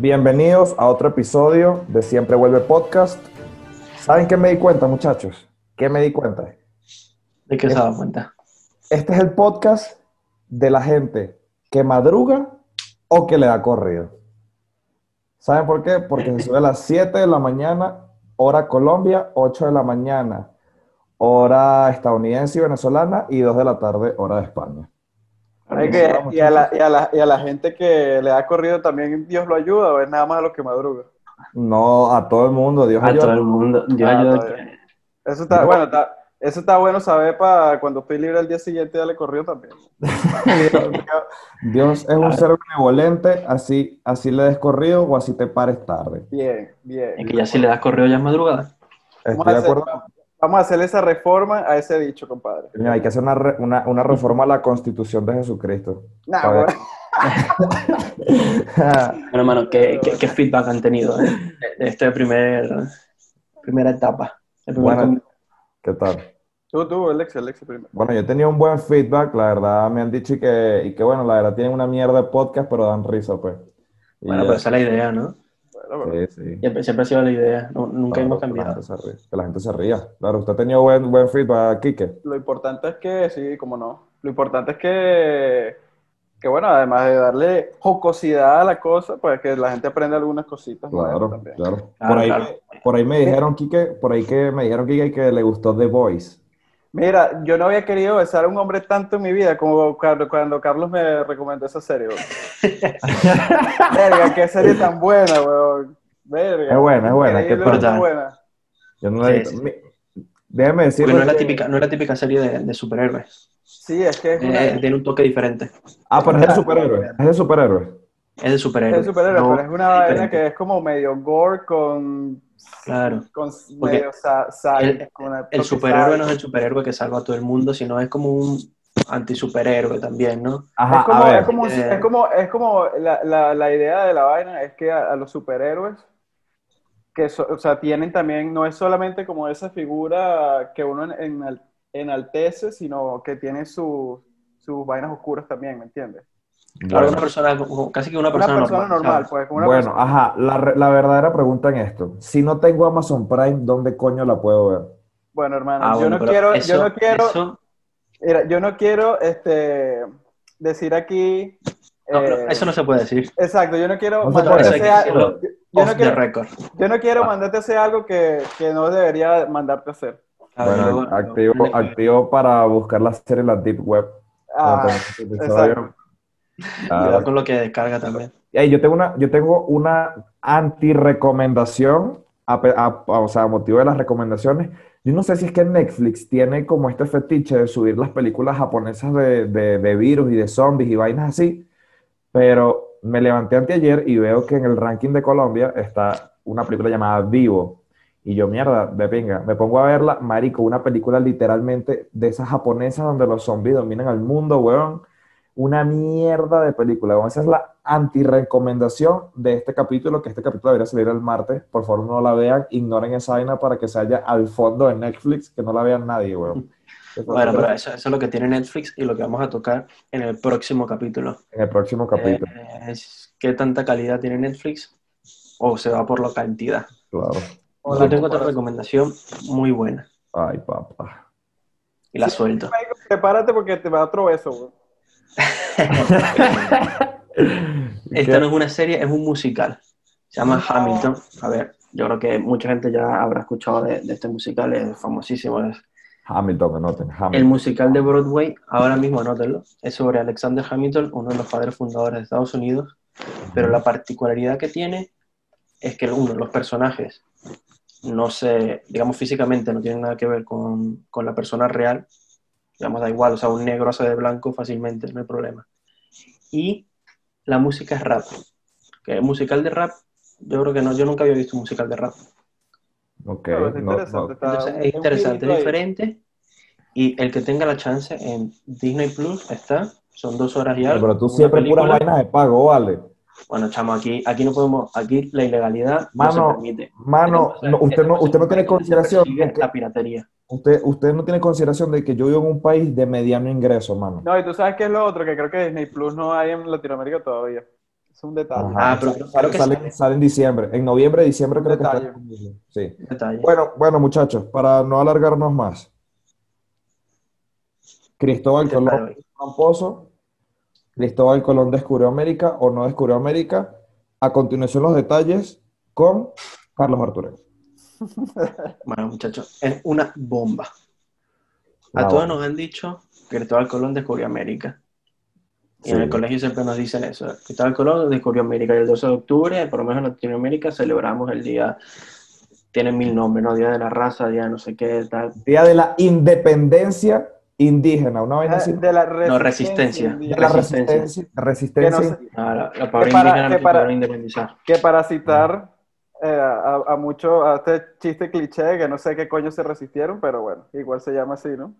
Bienvenidos a otro episodio de Siempre Vuelve Podcast. ¿Saben qué me di cuenta, muchachos? ¿Qué me di cuenta? ¿De qué se dado cuenta? Este es el podcast de la gente que madruga o que le da corrido. ¿Saben por qué? Porque se sube a las 7 de la mañana, hora Colombia, 8 de la mañana, hora estadounidense y venezolana, y 2 de la tarde, hora de España. Que- y, a la, y, a la, y a la gente que le da corrido también Dios lo ayuda, o es nada más a los que madrugan. No, a todo el mundo, Dios A ayuda. todo el mundo. Dios Ah, ayuda Eso está, bueno, está- eso está bueno saber para cuando estoy libre el día siguiente darle corrido también. Dios es un ser benevolente, así, así le des corrido o así te pares tarde. Bien, bien. Es que ya si le das correo ya es madrugada. Estoy a, de hacer, acuerdo. Vamos a hacerle esa reforma a ese dicho, compadre. Mira, hay que hacer una, re- una, una reforma a la constitución de Jesucristo. Nah, bueno. Bueno, hermano, ¿qué, qué, qué feedback han tenido eh, de esta primer, primera etapa? Bueno. ¿Qué tal? Tú, tú, Alex, Alex primero. Bueno, yo he tenido un buen feedback, la verdad me han dicho y que, y que bueno, la verdad tienen una mierda de podcast, pero dan risa, pues. Y Bueno, ya- pero esa es la idea, ¿no? Sí, sí. Siempre, siempre ha sido la idea. No- nunca Claro, hemos que la cambiado. que la gente se ría. Claro, usted ha tenido buen, buen feedback, Kike. Lo importante es que, sí, como no. Lo importante es que, que, bueno, además de darle jocosidad a la cosa, pues que la gente aprenda algunas cositas Claro, también. claro. Por ahí, por ahí me dijeron, Kike, por ahí que me dijeron, Kike, que le gustó The Voice. Mira, yo no había querido besar a un hombre tanto en mi vida como cuando, cuando Carlos me recomendó esa serie, weón. Verga, qué serie tan buena, weón. Verga. Es buena, es buena, qué tal. buena. Yo no la he Sí, visto. Mi- Déjeme decirle Porque no es la típica, no es la típica serie de, de superhéroes. Sí, es que es una... Eh, tiene un toque diferente. Ah, pero es de superhéroe. Es de superhée. Es de superhéroes. Es superhéroe, No, pero es una vaina diferente. que es como medio gore con... Claro. Con Porque medio sa- sal- el- con superhéroe no es el superhéroe que salva a todo el mundo, sino es como un antisuperhéroe también, ¿no? Ajá, Es como, a ver. es como, Eh. es como, es como la, la, la idea de la vaina es que a, a los superhéroes, que so- o sea, tienen también, no es solamente como esa figura que uno en- enal- enaltece, sino que tiene sus sus vainas oscuras también, ¿me entiendes? Claro, Bueno. una persona, casi que una Una persona, normal, pues, una Bueno, persona- ajá, la, re- la verdadera pregunta en esto. Si no tengo Amazon Prime, ¿dónde coño la puedo ver? Bueno, hermano, Ah, yo bueno, no quiero, eso- yo no quiero, eso- mira, yo no quiero, este, decir aquí, no, pero eh, eso no se puede decir. exacto, yo no quiero No mandarte hacer que algo- yo- no quiero. Yo no quiero Ah. mandarte a hacer algo que, que no debería mandarte a hacer. Bueno, luego- activo, activo para buscar la serie en la Deep Web. Ah, exacto. Ah, Cuidado con lo que descarga también. Ey, yo tengo una, yo tengo una anti-recomendación, a a- a- o sea, a motivo de las recomendaciones. Yo no sé si es que Netflix tiene como este fetiche de subir las películas japonesas de, de, de virus y de zombies y vainas así, pero me levanté anteayer y veo que en el ranking de Colombia está una película llamada Vivo. Y yo, mierda, de pinga, me pongo a verla, marico, una película literalmente de esas japonesas donde los zombies dominan al mundo, weón. Una mierda de película. weón. Esa es la anti-recomendación de este capítulo, que este capítulo debería salir el martes. Por favor, no la vean, ignoren esa vaina para que se haya al fondo de Netflix, que no la vean nadie, weón. Bueno, es pero eso, eso es lo que tiene Netflix y lo que vamos a tocar en el próximo capítulo. en el próximo capítulo, Eh, es qué tanta calidad tiene Netflix o se va por la cantidad. claro. Yo tengo otra recomendación muy buena Ay, papá. y la Sí. suelto. Prepárate porque te va otro beso, güey. Esta no es una serie, es un musical. Se llama Hamilton. A ver, yo creo que mucha gente ya habrá escuchado de, de este musical, es famosísimo. Es Hamilton, anoten, el Hamilton. musical de Broadway, ahora mismo anótenlo, es sobre Alexander Hamilton, uno de los padres fundadores de Estados Unidos, pero la particularidad que tiene es que uno de los personajes no se, digamos físicamente, no tiene nada que ver con, con la persona real, digamos, da igual, o sea, un negro hace de blanco fácilmente, no hay problema. Y la música es rap, que el musical de rap, yo creo que no, yo nunca había visto un musical de rap. Ok, Pero es no, interesante. no. está Entonces es interesante, es diferente. Y el que tenga la chance en Disney Plus está, son dos horas y algo. Pero tú siempre puras vainas de pago, vale. Bueno, chamo, aquí, aquí no podemos, aquí la ilegalidad no Mano, se permite. Mano, no, usted, no, usted no tiene consideración que- la piratería. Usted, usted no tiene consideración de que yo vivo en un país de mediano ingreso, mano. No, y tú sabes qué es lo otro, que creo que Disney Plus no hay en Latinoamérica todavía. Es un detalle. Ajá. Ah, pero Sale- creo que sale, sale. sale en diciembre. En noviembre, diciembre creo que está. Sí. Detalle. Bueno, bueno, muchachos, para no alargarnos más. Cristóbal Colón hoy. Tramposo. Cristóbal Colón descubrió América o no descubrió América. A continuación los detalles con Carlos Martínez. Bueno, muchachos, es una bomba. A todos nos han dicho que Cristóbal Colón descubrió América. Y Sí. en el colegio siempre nos dicen eso. Cristóbal Colón descubrió América y el 12 de octubre, por lo menos en Latinoamérica, celebramos el día, tiene mil nombres, ¿no? Día de la raza, día de no sé qué, tal. Día de la independencia indígena, una así. Ah, De la No, resistencia. De la resistencia. resistencia. resistencia Que no sé- Ah, la, la pobre Que para- que para-. Que para citar eh, a, a mucho, a este chiste cliché, que no sé qué coño se resistieron, pero bueno, igual se llama así, ¿no?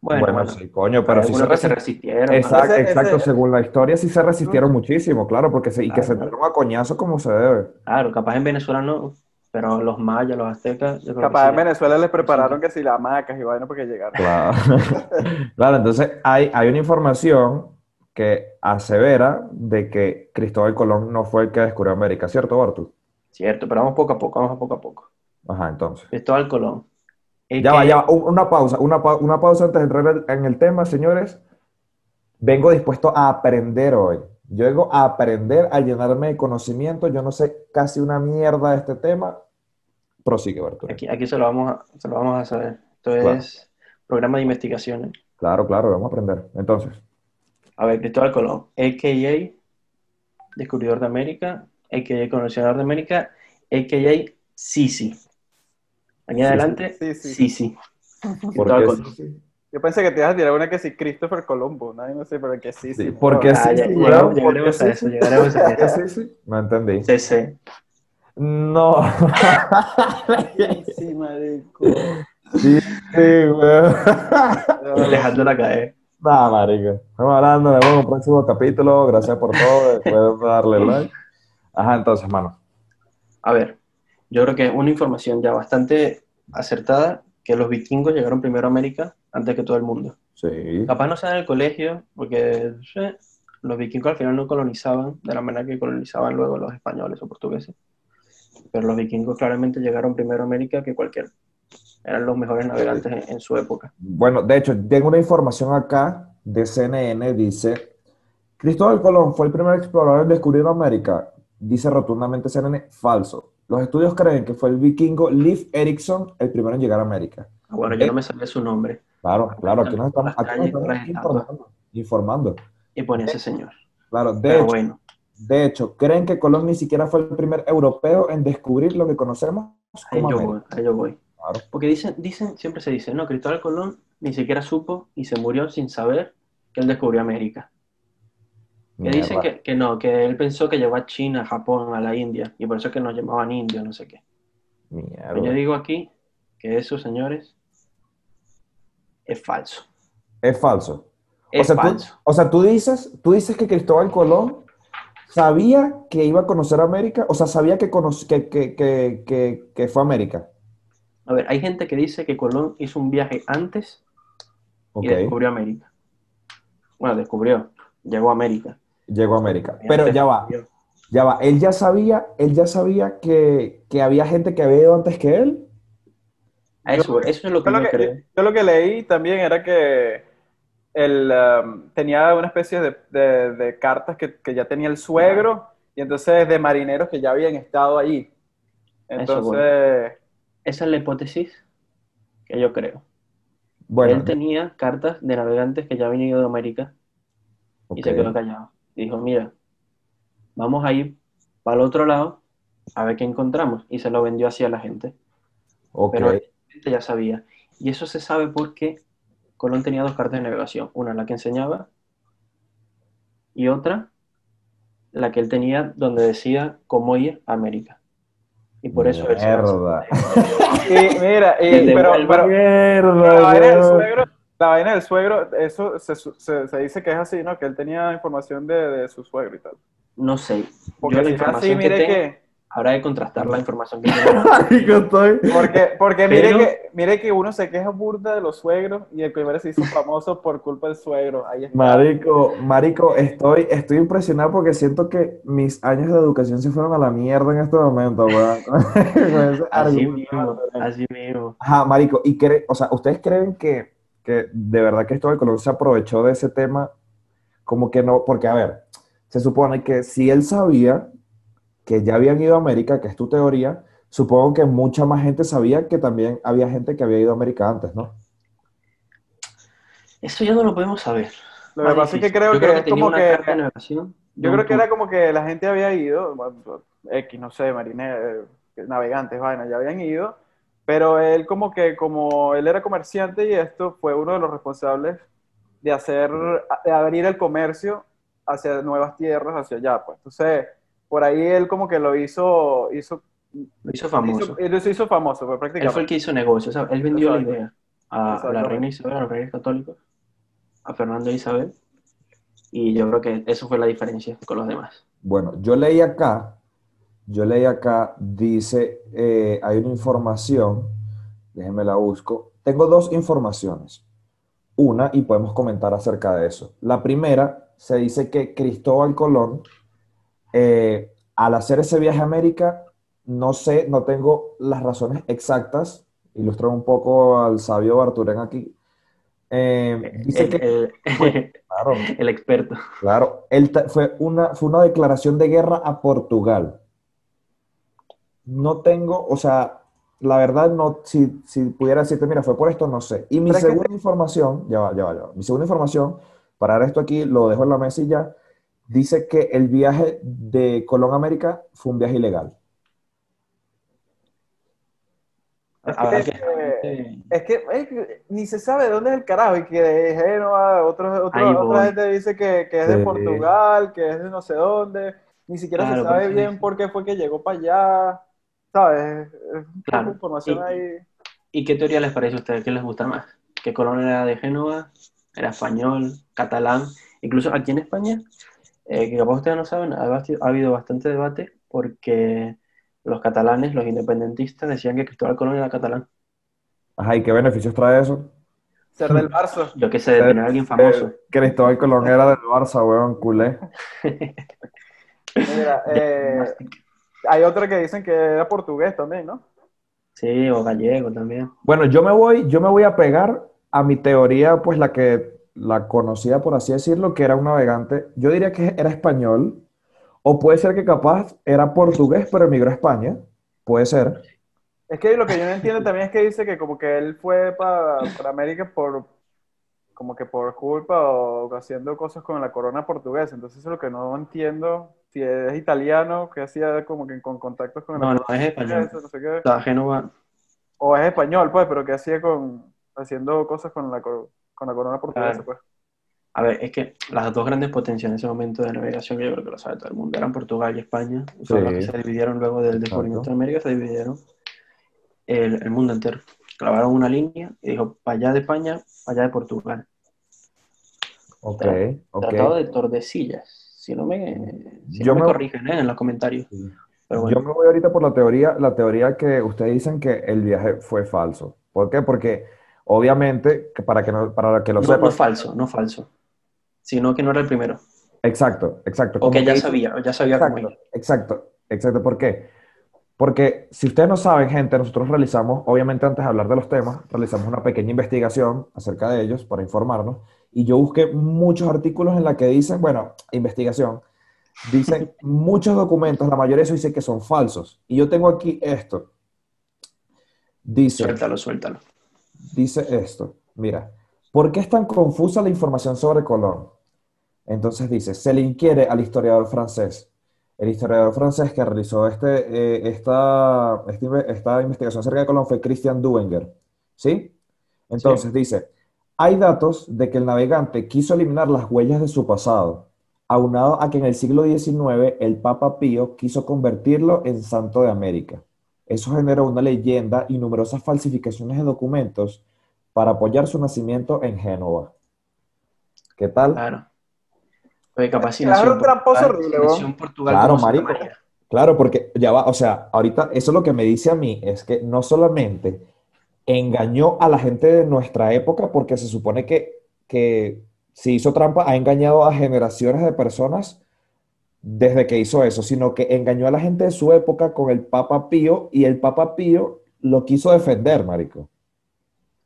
Bueno, Bueno, bueno, sí, coño, pero sí se algunos que se resistieron. resistieron. Exacto, Ese- exacto, ese- según la historia sí se resistieron muchísimo, claro, porque se, y que Claro, se dieron a coñazo como se debe. Claro, capaz en Venezuela no, pero los mayas, los aztecas, yo creo Capaz que en sí. Venezuela les prepararon que si las hamacas y vaina porque llegaron. Claro, claro entonces hay, hay una información que asevera de que Cristóbal Colón no fue el que descubrió América, ¿cierto, Bartu? Cierto, pero vamos poco a poco, vamos a poco a poco. Ajá, entonces. Cristóbal Colón. Ya va, ya va, un- una pausa, una, pa- una pausa antes de entrar en el tema, señores. Vengo dispuesto a aprender hoy. Yo vengo a aprender, a llenarme de conocimiento. Yo no sé casi una mierda de este tema. Prosigue, Bartu. Aquí, aquí se lo vamos a, se lo vamos a saber. Esto Claro. es programa de investigaciones. Claro, claro, vamos a aprender. Entonces, A ver, Cristóbal Colón, a.k.a. descubridor de América, a.k.a. conocedor de América, a.k.a. Sisi. Aquí Sisi. adelante, Sí, sí. Sisi. Yo pensé que te ibas a tirar una que sí, Christopher Colombo, nadie no sé, pero que sí, sí. Sí, porque sí, Ah, ya- sí, llegamos- weón, ¿por llegaremos qué a sí, eso, sí? llegaremos a ¿Por qué eso. sí, sí? No entendí. CC. No. Sí, marico. Sí, sí, weón. Dejándola caer. Nada, marico. Estamos hablando, nos vemos en un próximo capítulo. Gracias por todo. Pueden darle like. Ajá, entonces, mano. A ver, yo creo que una información ya bastante acertada, que los vikingos llegaron primero a América antes que todo el mundo. Sí. Capaz no sea en el colegio, porque eh, los vikingos al final no colonizaban de la manera que colonizaban luego los españoles o portugueses. Pero los vikingos claramente llegaron primero a América que cualquier. Eran los mejores navegantes en, en su época. Bueno, de hecho, tengo una información acá de CNN. Dice: Cristóbal Colón fue el primer explorador en descubrir América. Dice rotundamente CNN: falso. Los estudios creen que fue el vikingo Leif Erikson el primero en llegar a América. Ah, Bueno, yo no me sabía su nombre Claro, claro, aquí nos estamos, aquí nos estamos informando. informando. y ponía ese señor. Claro, de Pero hecho, bueno, de hecho, creen que Colón ni siquiera fue el primer europeo en descubrir lo que conocemos ahí yo América. voy, ahí yo voy. Claro. Porque dicen, dicen, siempre se dice, no, Cristóbal Colón ni siquiera supo y se murió sin saber que él descubrió América. Que dicen que, que no, que él pensó que llegó a China, a Japón, a la India, y por eso es que nos llamaban indios, no sé qué. Mierda. Pero yo digo aquí que eso, señores, es falso. Es falso. Es sea, tú- falso. O sea, tú dices, tú dices que Cristóbal Colón sabía que iba a conocer América, o sea, sabía que, conoc- que, que, que, fue América. A ver, hay gente que dice que Colón hizo un viaje antes Ok, y descubrió América. Bueno, descubrió, llegó a América. Llegó a América. Pero ya va, ya va. Él ya sabía, él ya sabía que, que había gente que había ido antes que él. Eso, eso es lo que Yo yo, lo que, creo. yo lo que leí también era que él um, tenía una especie de, de- de cartas que, que ya tenía el suegro y entonces de marineros que ya habían estado allí. Eso, Entonces, Esa es la hipótesis que yo creo. Bueno, Él tenía cartas de navegantes que ya habían ido de América y ok. se quedó callado. Dijo, mira, vamos a ir para el otro lado a ver qué encontramos. Y se lo vendió así a la gente. ok. Pero la gente ya sabía. Y eso se sabe porque Colón tenía dos cartas de navegación. Una la que enseñaba y otra la que él tenía donde decía cómo ir a América. Y por eso él se Mierda. y mira, y- Que pero, devuelva. pero- Mierda, pero la vaina del weón. suegro, la vaina del suegro, eso se, se- se dice que es así, ¿no? Que él tenía información de, de su suegro y tal. No sé. Porque Yo la si es así, información que mire tengo- que, habrá que contrastar la información que estoy... Porque, porque mire, Pero- que, mire que uno se queja burda de los suegros y el primero se hizo famoso por culpa del suegro. Ahí está. Marico, marico, estoy, estoy impresionado porque siento que mis años de educación se fueron a la mierda en este momento, weón. Así mismo, así mismo. Ajá, marico, y cre- o sea, ¿ustedes creen que, que de verdad Cristóbal Colón se aprovechó de ese tema? Como que no, porque a ver, se supone que si él sabía que ya habían ido a América, que es tu teoría, supongo que mucha más gente sabía que también había gente que había ido a América antes, ¿no? Eso ya no lo podemos saber. Lo que pasa es que creo Yo que es como una que- de navegación de Yo creo que era como que la gente había ido, X, no sé, marineros, navegantes, vaina, ya habían ido, pero él como que, como él era comerciante y esto fue uno de los responsables de hacer, de abrir el comercio hacia nuevas tierras, hacia allá, pues. Entonces, por ahí él como que lo hizo, hizo, Lo hizo famoso. hizo, él se hizo famoso, pues Él fue el prácticamente. que hizo negocio. o sea, él vendió Exacto. la idea a la Exactamente. reina Isabel, a los reyes católicos, a Fernando e Isabel. Y yo creo que eso fue la diferencia con los demás. Bueno, yo leí acá, yo leí acá, dice, eh, hay una información, déjenme la busco. Tengo dos informaciones. Una, y podemos comentar acerca de eso. La primera, se dice que Cristóbal Colón, eh, al hacer ese viaje a América, no sé, no tengo las razones exactas, ilustro un poco al sabio Barturén aquí. Eh, dice El, que, el- claro, el experto. Claro, él fue una, fue una declaración de guerra a Portugal. No tengo, o sea, la verdad, no, si, si pudiera decirte, mira, fue por esto, no sé. Y mi que- segunda información, ya va, ya va, ya va. Mi segunda información, para esto aquí, lo dejo en la mesa y ya, dice que el viaje de Colón a América fue un viaje ilegal. Es Habrá que- que- Es que, es que ni se sabe de dónde es el carajo y que de Génova, otros, otra gente dice que, que es de Sí. Portugal, que es de no sé dónde, ni siquiera Claro, se sabe bien por qué fue que llegó para allá, Claro. información Y- ahí. ¿Y qué teoría les parece a ustedes? ¿Qué les gusta más? ¿Que Colón era de Génova? ¿Era español? ¿Catalán? Incluso aquí en España, eh, que capaz ustedes no saben, ha, habido bastante debate porque los catalanes, los independentistas, decían que Cristóbal Colón era catalán. Ajá, ¿y qué beneficios trae eso? Ser del Barça. Yo qué sé, de tener a alguien famoso. Eh, Cristóbal Colón era del Barça, weón, culé. Mira, eh, hay otros que dicen que era portugués también, ¿no? Sí, o gallego también. Bueno, yo me voy, yo me voy a pegar a mi teoría, pues la que la conocía, por así decirlo, que era un navegante. Yo diría que era español, o puede ser que capaz era portugués, pero emigró a España. Puede ser. Es que lo que yo no entiendo también es que dice que como que él fue para, para América por como que por culpa o haciendo cosas con la corona portuguesa. Entonces eso es lo que no entiendo. Si es italiano, que hacía como que con contactos con No, no, es español. no sé qué. O sea, Génova, O es español, pues, pero que hacía con haciendo cosas con la, cor- con la corona portuguesa, Claro. pues. a ver, es que las dos grandes potencias en ese momento de navegación, que yo creo que lo sabe todo el mundo, eran Portugal y España. Sí. que se dividieron luego del descubrimiento de América, se dividieron el, el mundo entero. Clavaron una línea y dijo, para allá de España, para allá de Portugal. Ok, Tra- ok. Tratado de Tordesillas. Si no me, si Yo no me me- corrigen ¿eh? en los comentarios. Sí. Pero Yo me voy ahorita por la teoría, la teoría que ustedes dicen que el viaje fue falso. ¿Por qué? Porque obviamente, que para que no, para que lo no, sepan, no falso, no falso. Sino que no era el primero. exacto, exacto. O que ya sabía, ya sabía cómo Exacto, ir. exacto, exacto. ¿Por qué? Porque si ustedes no saben, gente, nosotros realizamos, obviamente antes de hablar de los temas, realizamos una pequeña investigación acerca de ellos para informarnos. Y yo busqué muchos artículos en la que dicen, bueno, investigación, dicen muchos documentos, la mayoría de eso dice que son falsos. Y yo tengo aquí esto. Dice, Suéltalo, suéltalo. dice esto. Mira, ¿por qué es tan confusa la información sobre Colón? Entonces dice, se le inquiere al historiador francés. El historiador francés que realizó este, eh, esta, esta, inve- esta investigación acerca de Colón fue Christian Duenger. ¿Sí? Entonces dice, hay datos de que el navegante quiso eliminar las huellas de su pasado, aunado a que en el siglo XIX el Papa Pío quiso convertirlo en santo de América. Eso generó una leyenda y numerosas falsificaciones de documentos para apoyar su nacimiento en Génova. ¿Qué tal? Claro. Oye, Claro, Portugal, Claro, marico. María. Claro, porque ya va, o sea, ahorita eso lo que me dice a mí es que no solamente engañó a la gente de nuestra época, porque se supone que, que si hizo trampa, ha engañado a generaciones de personas desde que hizo eso, sino que engañó a la gente de su época con el Papa Pío y el Papa Pío lo quiso defender, marico.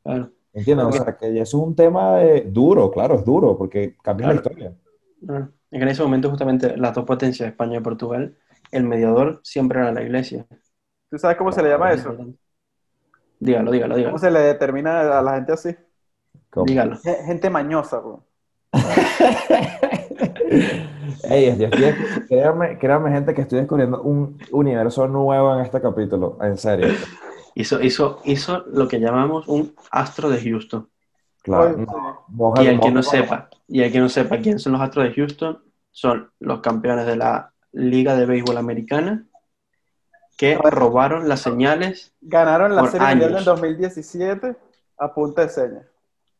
Claro. ¿Entiendes? O sea, que eso es un tema de- duro, claro, es duro, porque cambia la historia. Ah, en ese momento justamente las dos potencias, España y Portugal, el mediador siempre era la iglesia. ¿Tú sabes cómo se le llama eso? Dígalo, dígalo, ¿Cómo dígalo. se le determina a la gente así? ¿Cómo? Dígalo. Ge- Gente mañosa, bro. Ey, yo estoy- créanme, créanme, gente, que estoy descubriendo un universo nuevo en este capítulo, en serio. Hizo, hizo, hizo lo que llamamos un astro de Houston. Claro, Oye, no, moja- Y el que no sepa, y el que no sepa quién son los astros de Houston, son los campeones de la Liga de Béisbol Americana que robaron las señales. Ganaron la Serie Mundial del 2017 a punta de señas.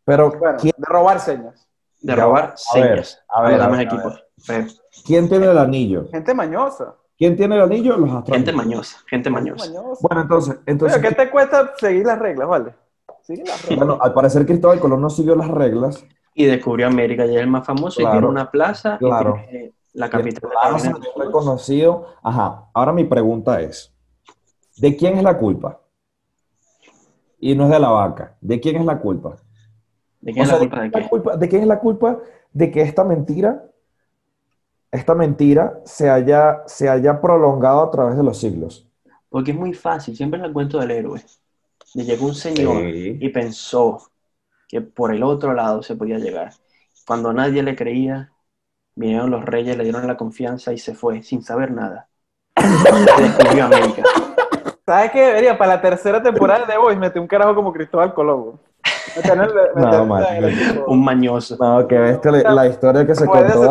Pero, Bueno, ¿quién, de robar señas. de robar a ver, señas a a, ver, a a. Pero, quién tiene el anillo? Gente mañosa. ¿Quién tiene el anillo? Los astros. gente mañosa, gente Gente mañosa. Bueno, entonces, entonces Oye, ¿qué te cuesta seguir las reglas, vale? Sigue las reglas. bueno, al parecer Cristóbal Colón no siguió las reglas. Y descubrió América, y es el más famoso, Claro, y tiene una plaza, claro. y tiene la capital reconocido. Ajá, ahora mi pregunta es, ¿de quién es la culpa? Y no es de la vaca. ¿De quién es la culpa? ¿De quién O es sea, la culpa de qué? culpa- ¿de quién es la culpa de que esta mentira, esta mentira se haya, se haya prolongado a través de los siglos? Porque es muy fácil, siempre es el cuento del héroe. Le llegó un señor Sí. y pensó que por el otro lado se podía llegar. Cuando nadie le creía, vinieron los reyes, le dieron la confianza y se fue sin saber nada. Y descubrió América. ¿Sabes qué debería? Para la tercera temporada de Boys meter un carajo como Cristóbal el- marico. el equipo. Un mañoso. No, que ves que la, la historia que se contó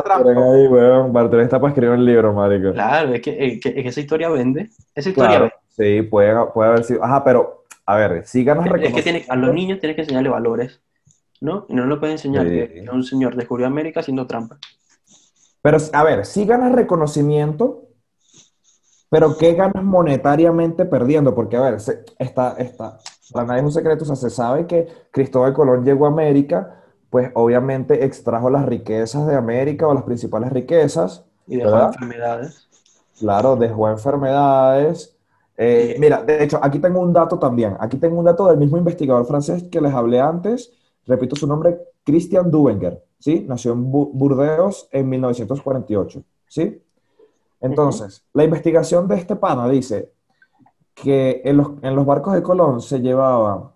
ahí, weón. Bartolomé está para escribir un libro, marico. Claro, es que, es que- es que esa historia vende. Esa historia Claro, vende. sí, puede, puede haber sido. Ajá, pero, a ver, si ganas Es que tiene, a los niños tienes que enseñarle valores, ¿no? Y no le puedes enseñar Sí. que un señor descubrió América haciendo trampa. Pero, a ver, si ganas reconocimiento, pero ¿qué ganas monetariamente perdiendo? Porque, a ver, se- está, está, para nadie es un secreto, o sea, se sabe que Cristóbal Colón llegó a América, pues obviamente extrajo las riquezas de América o las principales riquezas, Y dejó ¿Verdad? enfermedades. claro, dejó enfermedades. Eh, Sí. mira, de hecho, aquí tengo un dato también, aquí tengo un dato del mismo investigador francés que les hablé antes, repito su nombre, Christian Duvenger, ¿sí? Nació en Bu- Burdeos en 1948, ¿sí? Entonces, la investigación de este pana dice que en los, en los barcos de Colón se llevaban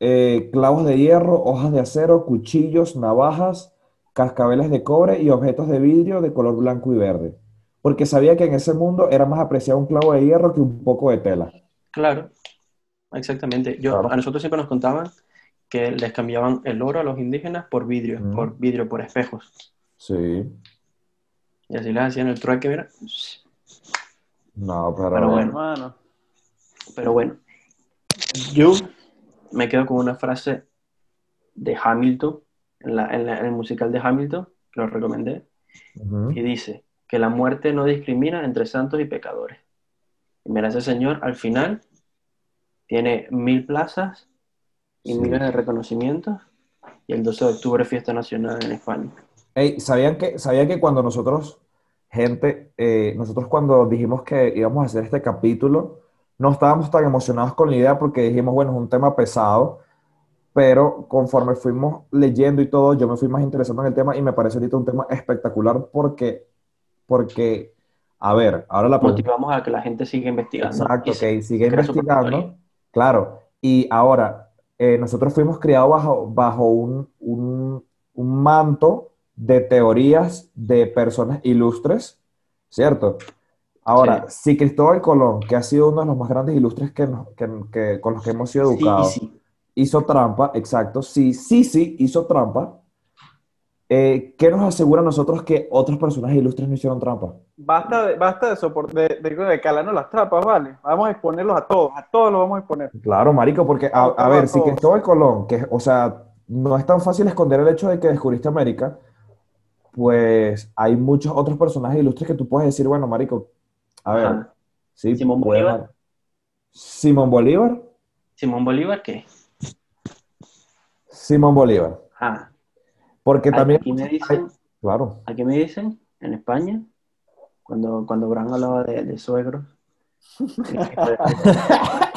eh, clavos de hierro, hojas de acero, cuchillos, navajas, cascabeles de cobre y objetos de vidrio de color blanco y verde, porque sabía que en ese mundo era más apreciado un clavo de hierro que un poco de tela. Claro, exactamente. Yo, Claro. A nosotros siempre nos contaban que les cambiaban el oro a los indígenas por vidrio, Mm. por vidrio, por espejos. Sí, Y así les hacían el trueque, mira. no, pero, Pero bueno. Pero bueno, yo me quedo con una frase de Hamilton, en, la- en la- en el musical de Hamilton, que lo recomendé, y dice que la muerte no discrimina entre santos y pecadores. Y mira, ese señor al final tiene mil plazas y Sí. miles de reconocimientos, y el 12 de octubre fiesta nacional en España. Ey, ¿sabían que, sabían que cuando nosotros, gente, eh, nosotros cuando dijimos que íbamos a hacer este capítulo, no estábamos tan emocionados con la idea porque dijimos, bueno, es un tema pesado, pero conforme fuimos leyendo y todo, yo me fui más interesado en el tema y me parece ahorita un tema espectacular porque, porque, a ver, ahora la Motivamos a que la gente siga investigando. Exacto, que propia investigando. Claro, y ahora, eh, nosotros fuimos criados bajo, bajo un, un- un manto de teorías de personas ilustres, ¿cierto? Ahora, si Cristóbal Colón, que ha sido uno de los más grandes ilustres que, nos- que- que- con los que hemos sido Sí, educados, sí. hizo trampa, exacto, sí, sí, sí, hizo trampa, eh, ¿qué nos asegura a nosotros que otros personajes ilustres no hicieron trampa? Basta de, basta de, de, de, de calarnos las trapas, ¿vale? Vamos a exponerlos a todos, a todos los vamos a exponer. Claro, marico, porque a, a todo, ver, si todo. Cristóbal Colón, que, o sea, no es tan fácil esconder el hecho de que descubriste América, pues hay muchos otros personajes ilustres que tú puedes decir, bueno, marico, A ver, Ajá. sí, Simón puede Bolívar. Simón Bolívar. Simón Bolívar, ¿qué? Simón Bolívar. Ah, Porque también, aquí me dicen, claro, aquí me dicen, en España, cuando, cuando Bran hablaba de, de suegros, el papá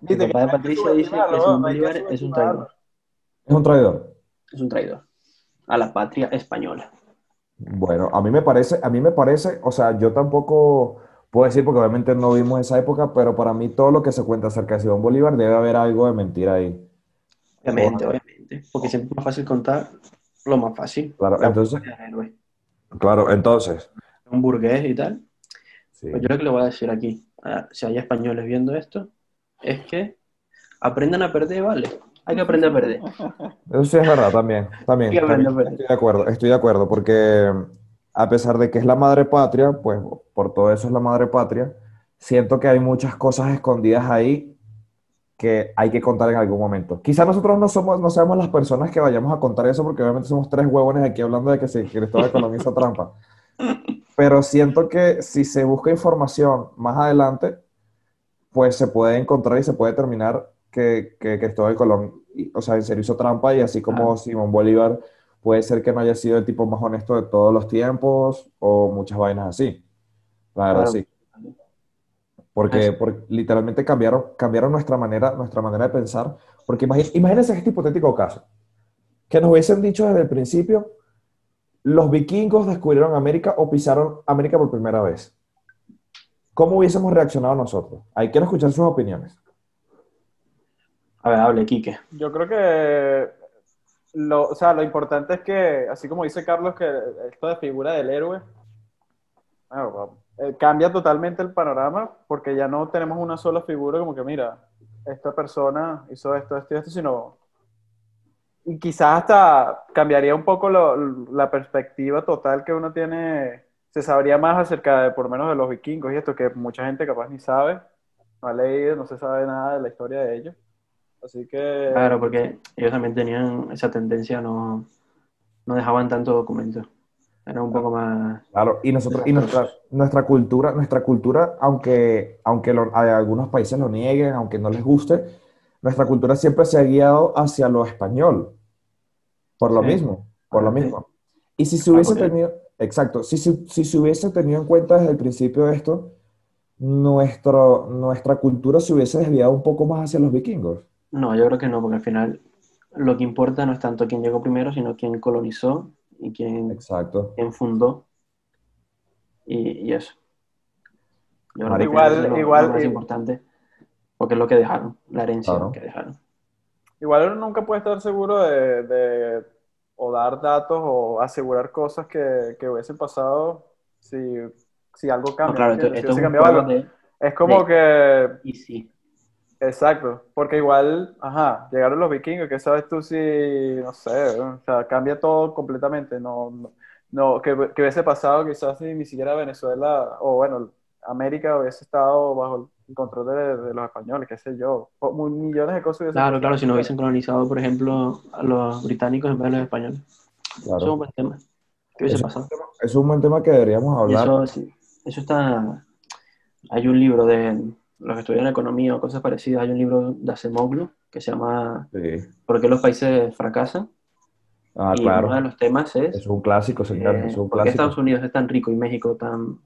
de Patricia dice que Simón Bolívar es un traidor. es un traidor. Es un traidor a la patria española. Bueno, a mí me parece, a mí me parece, o sea, yo tampoco puedo decir porque obviamente no vimos esa época, pero para mí todo lo que se cuenta acerca de Simón Bolívar debe haber algo de mentira ahí. Obviamente, Bueno. obviamente. Porque siempre es más fácil contar lo más fácil. Claro, La entonces, claro, entonces, Un burgués y tal. sí. Pues yo lo que le voy a decir aquí, si hay españoles viendo esto, es que aprendan a perder, vale. Hay que aprender a perder. Eso sí es verdad, también, también, también estoy de acuerdo, estoy de acuerdo, porque a pesar de que es la madre patria, pues por todo eso es la madre patria, siento que hay muchas cosas escondidas ahí que hay que contar en algún momento. Quizá nosotros no somos, no seamos las personas que vayamos a contar eso, porque obviamente somos tres huevones aquí hablando de que si Cristóbal Colón hizo trampa. Pero siento que si se busca información más adelante, pues se puede encontrar y se puede determinar que, que Cristóbal Colón, o sea, en serio hizo trampa y así como Ah. Simón Bolívar puede ser que no haya sido el tipo más honesto de todos los tiempos o muchas vainas así. La verdad, Claro. sí. Porque, porque literalmente cambiaron, cambiaron nuestra manera, nuestra manera de pensar. Porque imagínense este hipotético caso. Que nos hubiesen dicho desde el principio, los vikingos descubrieron América o pisaron América por primera vez. ¿Cómo hubiésemos reaccionado nosotros? Ahí quiero escuchar sus opiniones. A ver, hable, Quique. Yo creo que lo, o sea, lo importante es que, así como dice Carlos, que esto de figura del héroe bueno, eh, cambia totalmente el panorama porque ya no tenemos una sola figura como que, mira, esta persona hizo esto, esto y esto, sino... Y quizás hasta cambiaría un poco lo- la perspectiva total que uno tiene, se sabría más acerca de, por menos, de los vikingos y esto que mucha gente capaz ni sabe, no ha leído, no se sabe nada de la historia de ellos. Así que... Claro, porque ellos también tenían esa tendencia, no, no dejaban tanto documento. Era un poco más... Claro, y nosotros, y nuestra, nuestra cultura, nuestra cultura, aunque, aunque lo- a algunos países lo nieguen, aunque no les guste, nuestra cultura siempre se ha guiado hacia lo español. Por lo Sí. mismo, por lo Ah, sí. mismo. Y si se hubiese ok. tenido, exacto, si, si, si se hubiese tenido en cuenta desde el principio esto, nuestro, nuestra cultura se hubiese desviado un poco más hacia los vikingos. No, yo creo que no, porque al final lo que importa no es tanto quién llegó primero, sino quién colonizó y quién, Exacto. quién fundó. Y, y eso. Yo creo Marico, que eso es igual- lo, igual- lo más importante, porque es lo que dejaron, la herencia Claro. que dejaron. Igual uno nunca puede estar seguro de, de- o dar datos o asegurar cosas que, que hubiesen pasado si, si algo No, cambia. claro, ¿me esto? Si esto es cambiado de Es como de- que, y sí. Exacto, porque igual, ajá, llegaron los vikingos, que sabes tú si, no sé, o sea, cambia todo completamente, no, no, no, que, que hubiese pasado quizás si ni siquiera Venezuela, o bueno, América hubiese estado bajo el control de, de los españoles, qué sé yo, O millones de cosas hubiesen Claro, claro, si no hubiesen colonizado, por ejemplo, a los británicos en vez de los españoles. Claro. Eso es un buen tema. ¿Qué hubiese Eso- pasado? Es un buen tema que deberíamos hablar. eso, sí, eso está. Hay un libro de los que estudian economía o cosas parecidas. Hay un libro de Acemoglu que se llama Sí. ¿Por qué los países fracasan? Ah, y claro. uno de los temas es Es un clásico, señor. eh, Es un ¿por qué clásico. Estados Unidos es tan rico y México tan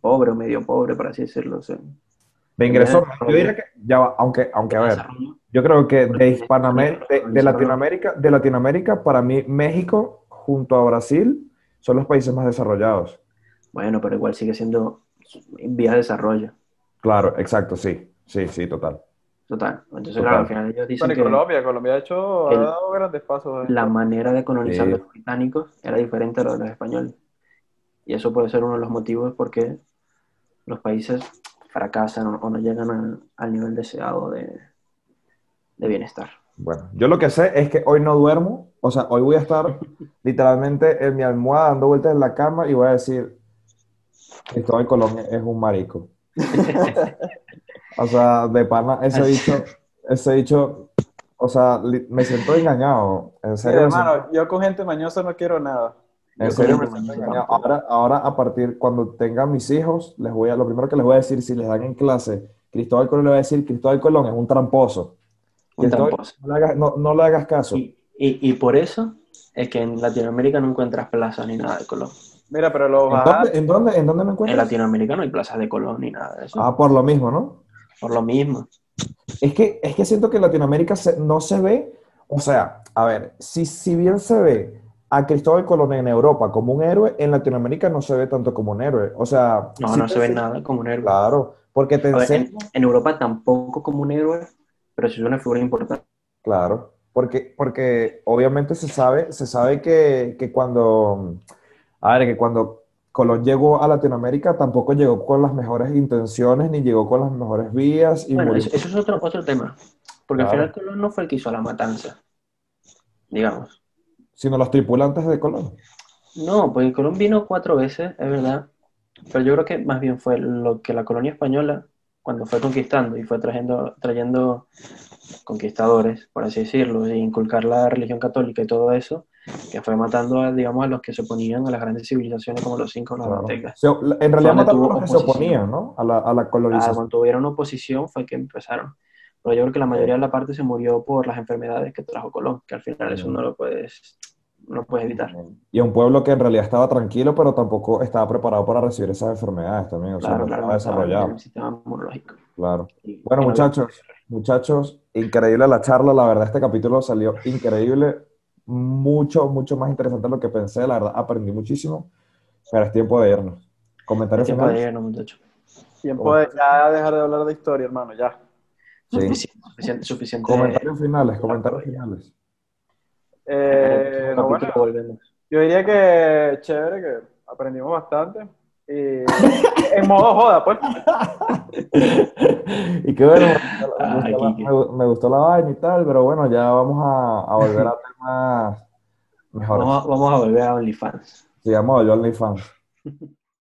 pobre o medio pobre, por así decirlo? O sea, De ingreso, Desarrollo. yo diría que ya va, aunque, aunque a ver, yo creo que de Hispanoamérica, de, de. Latinoamérica, de Latinoamérica, para mí México junto a Brasil son los países más desarrollados. Bueno, pero igual sigue siendo en vía de desarrollo. Claro, exacto, sí, sí, sí, total. Total. Entonces, Total. claro, al final ellos dicen Bueno, y que Colombia, Colombia ha hecho, el- ha dado grandes pasos. la manera de colonizar Sí. los británicos era diferente a la de los españoles. Y eso puede ser uno de los motivos por qué los países fracasan o o no llegan a- al nivel deseado de, de bienestar. Bueno, yo lo que sé es que hoy no duermo, o sea, hoy voy a estar literalmente en mi almohada dando vueltas en la cama y voy a decir, Cristóbal Colón es un marico. O sea, de pana, ese dicho, ese dicho, o sea, li- me siento engañado, en serio. hermano, siento- yo con gente mañosa no quiero nada. En Yo serio, me siento engañado. Ahora, ahora, a partir, cuando tenga mis hijos, les voy a, lo primero que les voy a decir, si les dan en clase Cristóbal Colón, les voy a decir, Cristóbal Colón es un tramposo. Un tramposo. No le hagas, no, no le hagas caso. Y, y, y por eso es que en Latinoamérica no encuentras plazas ni nada de Colón. Mira, pero los ¿En bajas, dónde, en dónde, en dónde me En encuentras? Latinoamérica no hay plazas de Colón ni nada de eso. Ah, por lo mismo, ¿no? Por lo mismo. Es que, es que siento que en Latinoamérica se- no se ve, o sea, a ver, si, si bien se ve a Cristóbal Colón en Europa como un héroe, en Latinoamérica no se ve tanto como un héroe. O sea, No, no se ve nada como un héroe. Claro, porque te ver, en, en Europa tampoco como un héroe, pero sí es una figura importante. claro, porque, porque obviamente se sabe, se sabe que, que cuando, a ver, que cuando Colón llegó a Latinoamérica tampoco llegó con las mejores intenciones ni llegó con las mejores vías y Bueno, eso, eso es otro, otro tema. Porque Claro. al final Colón no fue el que hizo la matanza. Digamos. sino los tripulantes de Colón. No, porque Colón vino cuatro veces, es verdad. Pero yo creo que más bien fue lo que la colonia española, cuando fue conquistando y fue trayendo, trayendo conquistadores, por así decirlo, e inculcar la religión católica y todo eso, que fue matando a, digamos, a los que se oponían a las grandes civilizaciones como los incas o los Claro. aztecas. Se- en realidad mataron tuvo a los que se oposición. oponían, ¿no? A la, a la Ah, colonización. cuando tuvieron oposición fue que empezaron. Pero yo creo que la mayoría de la parte se murió por las enfermedades que trajo Colón, que al final eso no lo puedes, no lo puedes evitar. Y un pueblo que en realidad estaba tranquilo, pero tampoco estaba preparado para recibir esas enfermedades también. O sea, Claro, no claro, estaba estaba en desarrollado. el sistema inmunológico. Claro. Y- Bueno, no muchachos, muchachos, increíble la charla. La verdad, este capítulo salió increíble. Mucho, mucho más interesante de lo que pensé. La verdad, aprendí muchísimo. Pero es tiempo de irnos. Comentarios Tiempo de finales. irnos, muchachos. tiempo de ya dejar de hablar de historia, hermano, ya. Sí. Suficiente, suficiente, suficiente. Comentarios finales, comentarios finales. Eh, no, bueno, yo diría que chévere, que aprendimos bastante. Y en modo joda, pues. Y qué bueno, me gustó, Ay, la, Quique. me- me gustó la vaina y tal, pero bueno, ya vamos a, a volver a temas mejores. Vamos, a- vamos a volver a OnlyFans. Sigamos a OnlyFans.